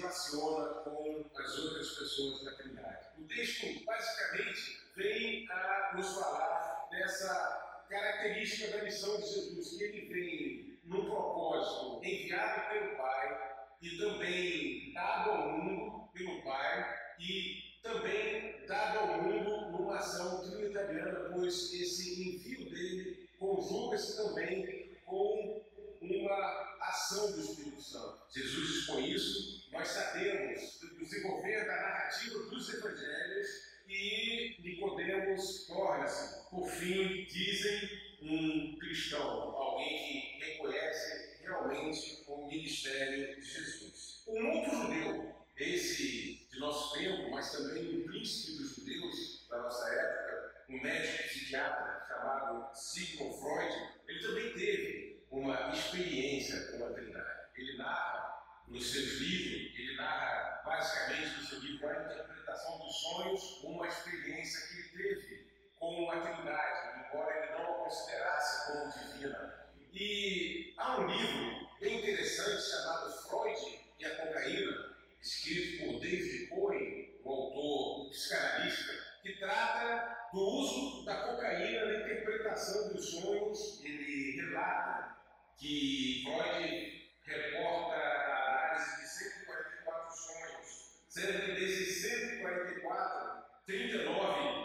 relaciona com as outras pessoas da Trindade. O texto, basicamente, vem a nos falar dessa característica da missão de Jesus, que ele vem num propósito enviado pelo Pai e também dado ao mundo pelo Pai e também dado ao mundo numa ação trinitariana, pois esse envio dele conjuga-se também com uma ação do Espírito Santo. Jesus expõe isso you lose it. dado que Freud reporta a análise de 144 sonhos, sendo que desses 144, 39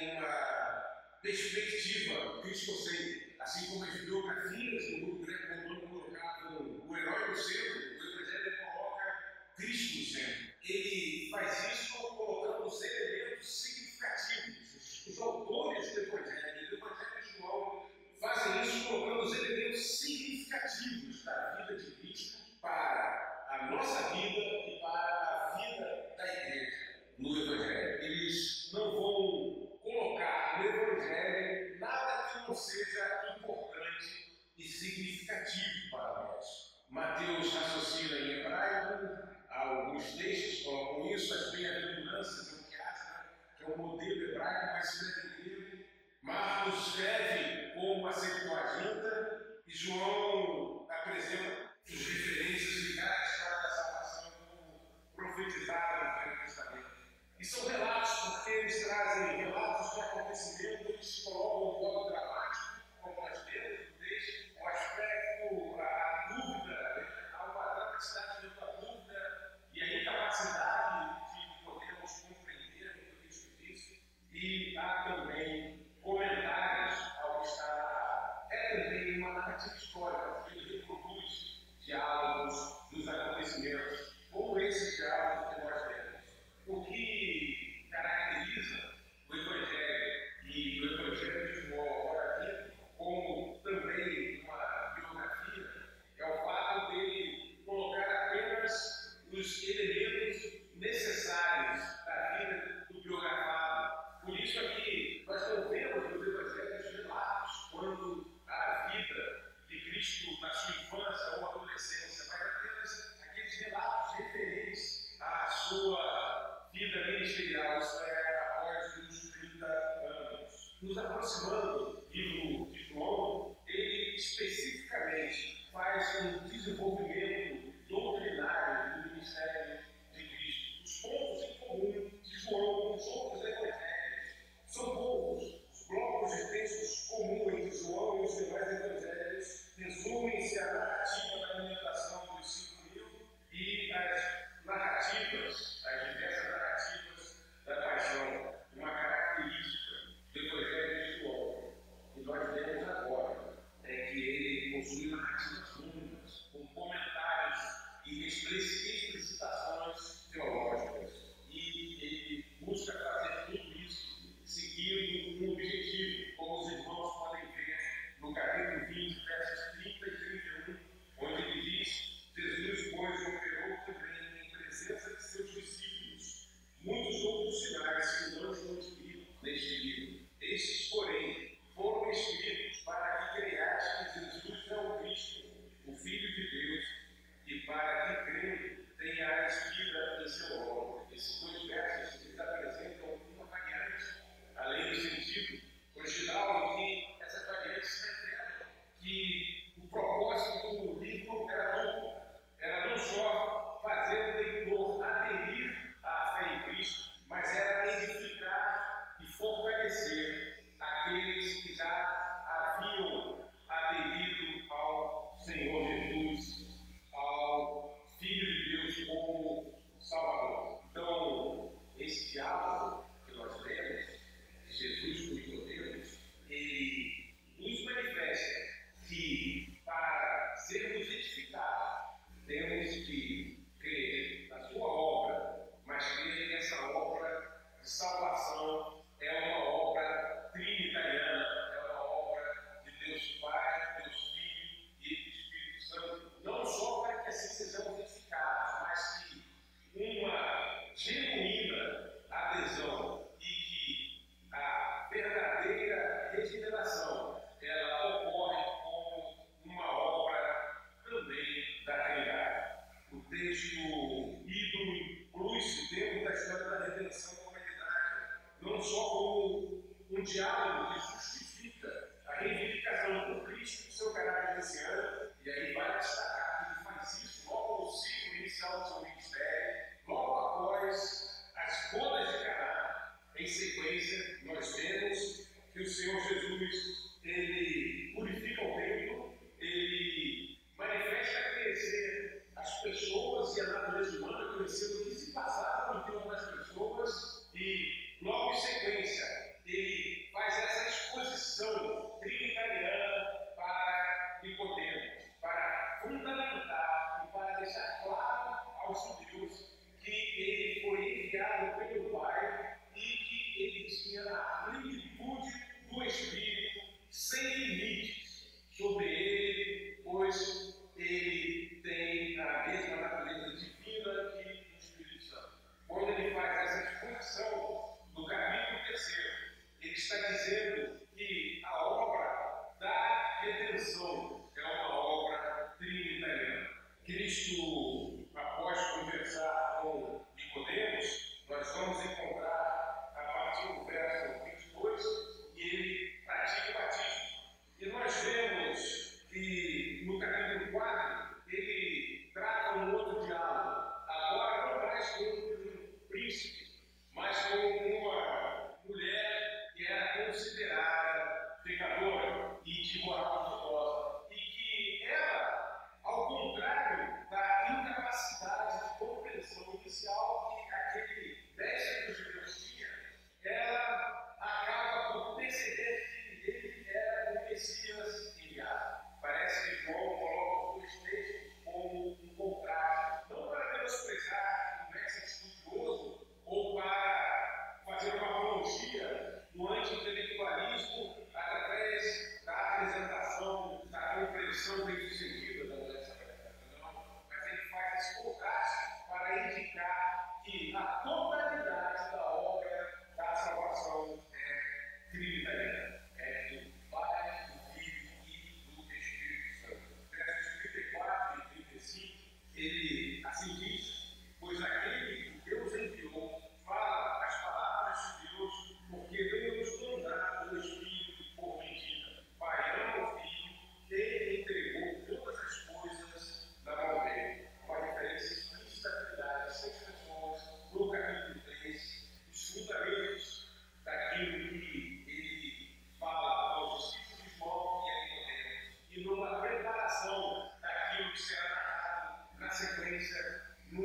uma perspectiva cristocêntrica, assim como as biografias do mundo greco-romano colocavam o herói no centro desenvolvimento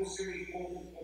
Espírito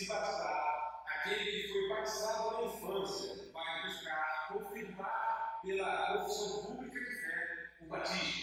se batizar. Aquele que foi batizado na infância vai buscar confirmar pela confissão pública de fé o batismo.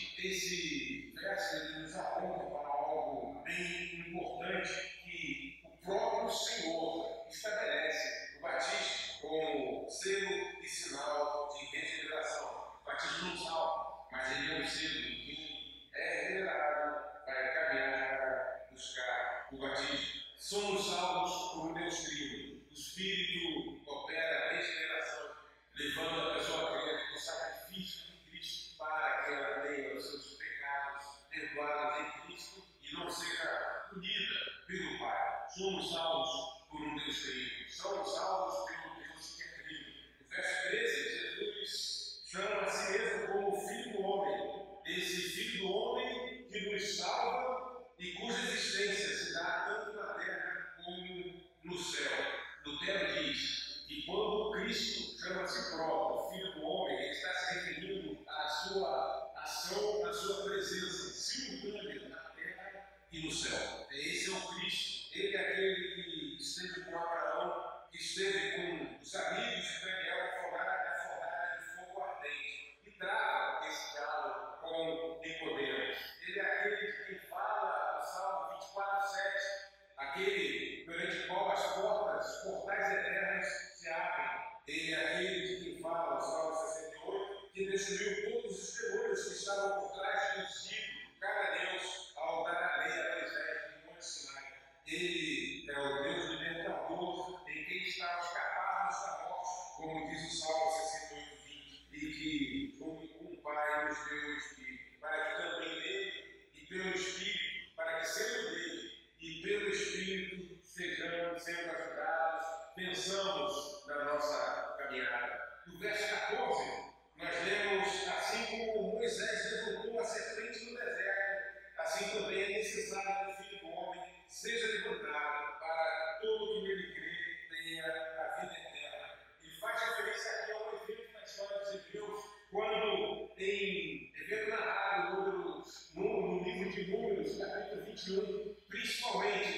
caminhada. No verso 14, nós vemos, assim como Moisés levantou a serpente no deserto, assim também é necessário que o filho do homem seja levantado para todo que nele crê tenha a vida eterna. E faz referência aqui ao evento na história dos Hebreus, quando em evento narrado no, no livro de Números, capítulo 21, principalmente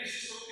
Cristo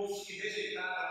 os que rejeitaram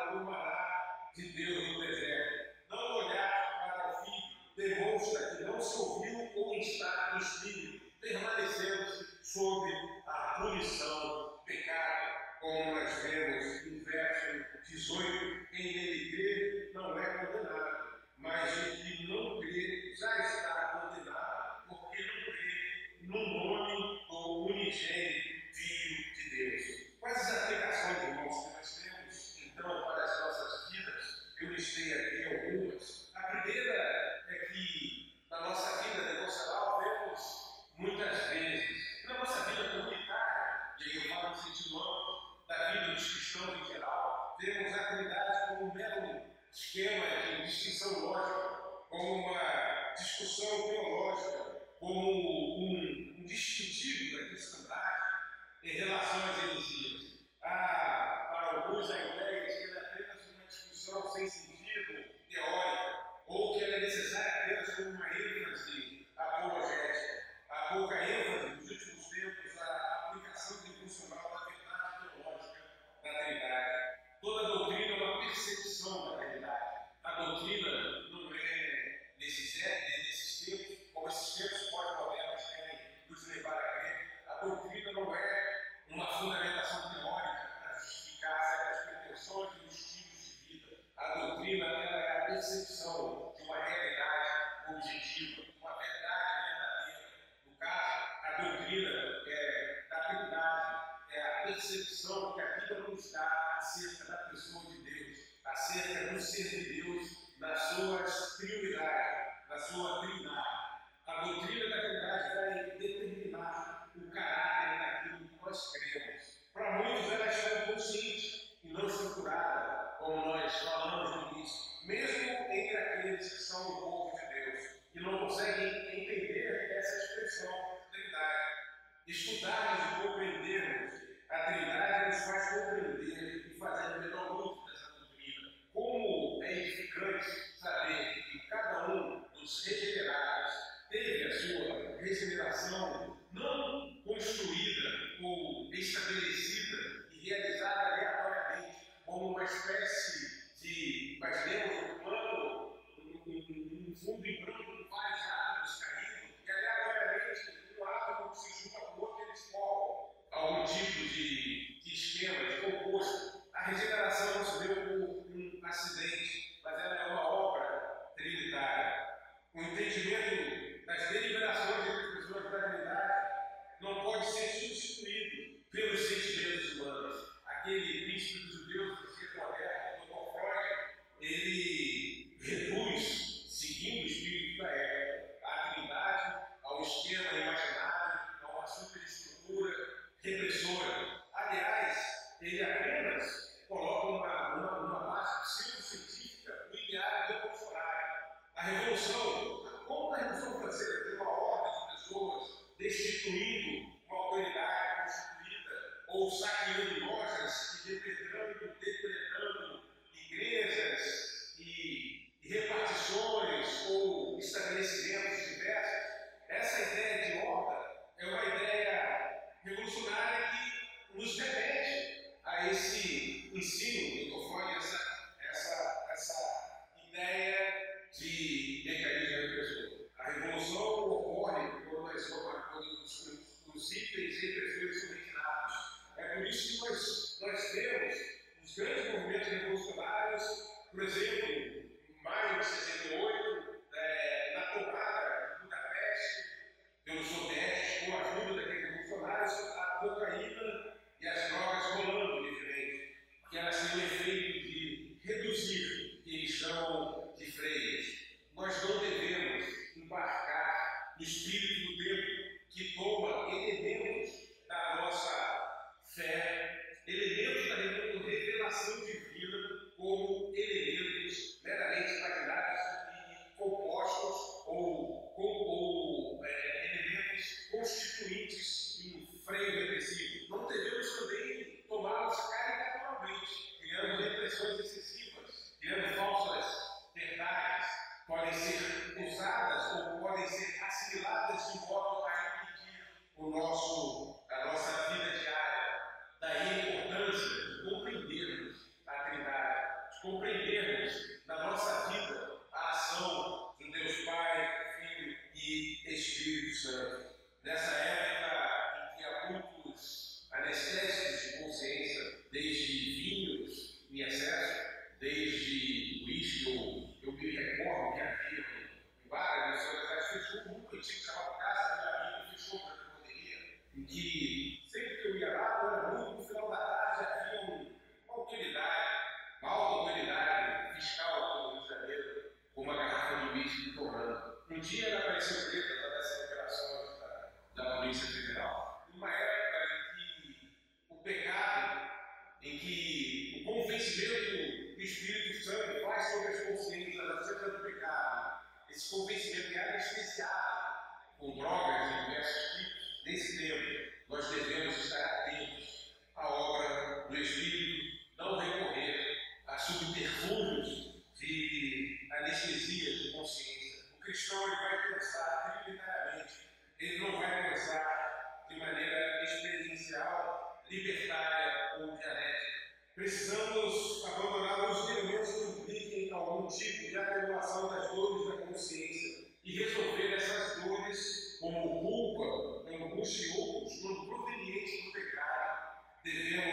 são o povo de Deus e não conseguem entender essa expressão da Trindade. Estudar os povos. Tenemos